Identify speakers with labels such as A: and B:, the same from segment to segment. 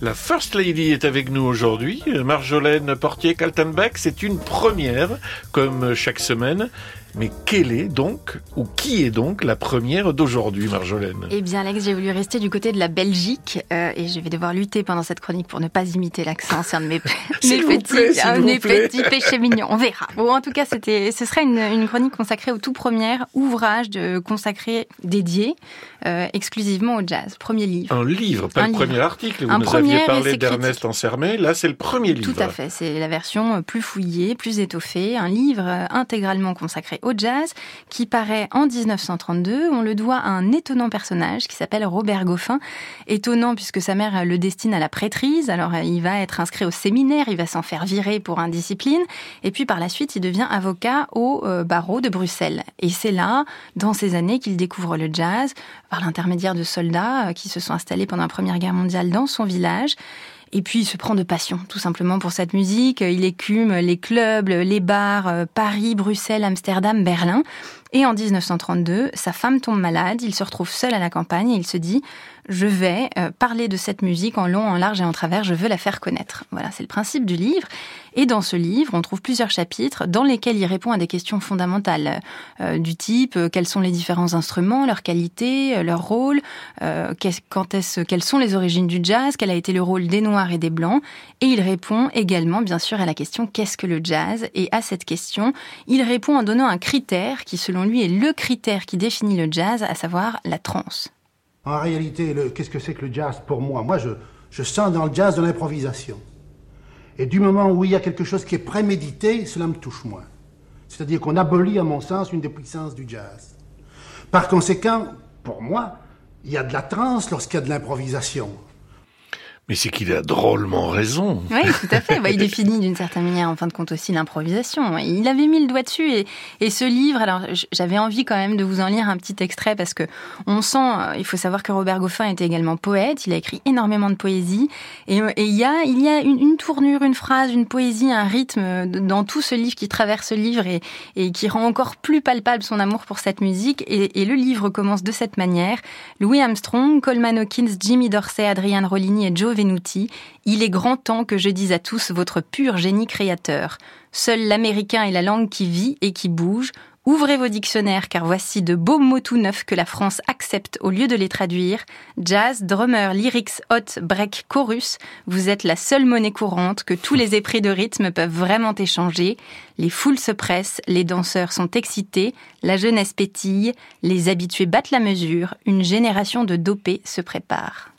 A: La First Lady est avec nous aujourd'hui. Marjolaine Portier-Kaltenbeck, c'est une première, comme chaque semaine. Mais quelle est donc, ou qui est donc la première d'aujourd'hui, Marjolaine?
B: Eh bien, Alex, j'ai voulu rester du côté de la Belgique euh, et je vais devoir lutter pendant cette chronique pour ne pas imiter l'accent. C'est un de mes, mes petits, un mes petits péchés mignons. On verra. Bon, en tout cas, c'était, ce serait une, une, chronique consacrée au tout premier ouvrage de, consacré, dédié euh, exclusivement au jazz. Premier livre.
A: Un livre, pas un le livre. premier article. Vous un nous aviez parlé d'Ernest Ansermet. Là, c'est le premier livre.
B: Tout à fait. C'est la version plus fouillée, plus étoffée. Un livre intégralement consacré au jazz, qui paraît en 1932. On le doit à un étonnant personnage qui s'appelle Robert Goffin. Étonnant puisque sa mère le destine à la prêtrise. Alors il va être inscrit au séminaire, il va s'en faire virer pour indiscipline. Et puis par la suite, il devient avocat au euh, barreau de Bruxelles. Et c'est là, dans ces années, qu'il découvre le jazz par l'intermédiaire de soldats euh, qui se sont installés pendant la Première Guerre mondiale dans son village. Et puis il se prend de passion, tout simplement pour cette musique. Il écume les clubs, les bars, euh, Paris, Bruxelles, Amsterdam, Berlin. Et en 1932, sa femme tombe malade, il se retrouve seul à la campagne et il se dit je vais euh, parler de cette musique en long, en large et en travers, je veux la faire connaître. Voilà, c'est le principe du livre. Et dans ce livre, on trouve plusieurs chapitres dans lesquels il répond à des questions fondamentales euh, du type euh, quels sont les différents instruments, leur qualité, leur rôle, quand est-ce, quelles sont les origines du jazz, quel a été le rôle des noirs et des blancs. Et il répond également, bien sûr, à la question qu'est-ce que le jazz? Et à cette question, il répond en donnant un critère qui, selon lui, est le critère qui définit le jazz, à savoir la trance.
C: En réalité, qu'est-ce que c'est que le jazz pour moi? Moi, je, je sens dans le jazz de l'improvisation. Et du moment où il y a quelque chose qui est prémédité, cela me touche moins. C'est-à-dire qu'on abolit, à mon sens, une des puissances du jazz. Par conséquent, pour moi, il y a de la trance lorsqu'il y a de l'improvisation.
A: Mais c'est qu'il a drôlement raison.
B: Oui, tout à fait. Bah, il définit d'une certaine manière, en fin de compte, aussi l'improvisation. Il avait mis le doigt dessus. Et, et ce livre, alors j'avais envie quand même de vous en lire un petit extrait parce que on sent, euh, il faut savoir que Robert Goffin était également poète. Il a écrit énormément de poésie. Et, et il y a, il y a une, tournure, une phrase, une poésie, un rythme dans tout ce livre qui traverse ce livre et, et qui rend encore plus palpable son amour pour cette musique. Et, et le livre commence de cette manière. Louis Armstrong, Coleman Hawkins, Jimmy Dorsey, Adrian Rollini et Joe Venuti, il est grand temps que je dise à tous votre pur génie créateur. Seul l'américain est la langue qui vit et qui bouge. Ouvrez vos dictionnaires car voici de beaux mots tout neufs que la France accepte au lieu de les traduire. Jazz, drummer, lyrics, hot, break, chorus, vous êtes la seule monnaie courante que tous les épris de rythme peuvent vraiment échanger. Les foules se pressent, les danseurs sont excités, la jeunesse pétille, les habitués battent la mesure, une génération de dopés se prépare.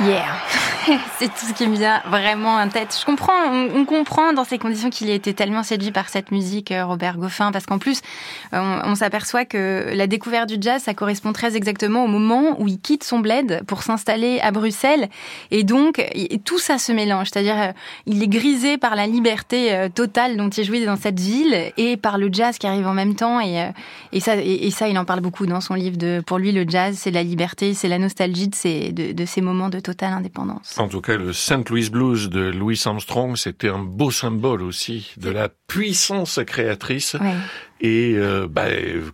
B: Yeah. c'est tout ce qui me vient vraiment en tête. Je comprends, on, comprend dans ces conditions qu'il a été tellement séduit par cette musique, euh, Robert Goffin, parce qu'en plus, euh, on, s'aperçoit que la découverte du jazz, ça correspond très exactement au moment où il quitte son bled pour s'installer à Bruxelles. Et donc, tout ça se mélange. C'est-à-dire, euh, il est grisé par la liberté totale dont il jouit dans cette ville et par le jazz qui arrive en même temps. Et, ça, il en parle beaucoup dans son livre. De, pour lui, le jazz, c'est la liberté, c'est la nostalgie de, de ces moments de totale indépendance.
A: En tout cas, le St. Louis Blues de Louis Armstrong, c'était un beau symbole aussi de la puissance créatrice et euh, bah,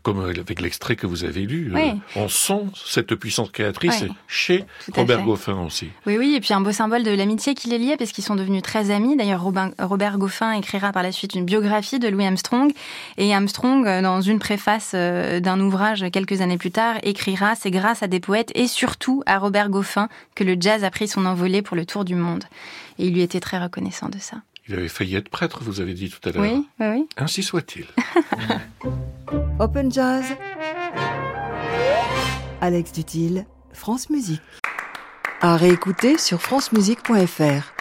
A: comme avec l'extrait que vous avez lu, euh, on sent cette puissance créatrice chez Robert Goffin aussi.
B: Oui, oui, et puis un beau symbole de l'amitié qui les liait, parce qu'ils sont devenus très amis. D'ailleurs, Robert Goffin écrira par la suite une biographie de Louis Armstrong, et Armstrong, euh, dans une préface d'un ouvrage quelques années plus tard, écrira « C'est grâce à des poètes et surtout à Robert Goffin que le jazz a pris son envolée pour le tour du monde. » Et il lui était très reconnaissant de ça.
A: Il avait failli être prêtre, vous avez dit tout à l'heure.
B: Oui, oui, oui.
A: Ainsi soit-il.
D: Open Jazz. Alex Dutil, France Musique. À réécouter sur francemusique.fr.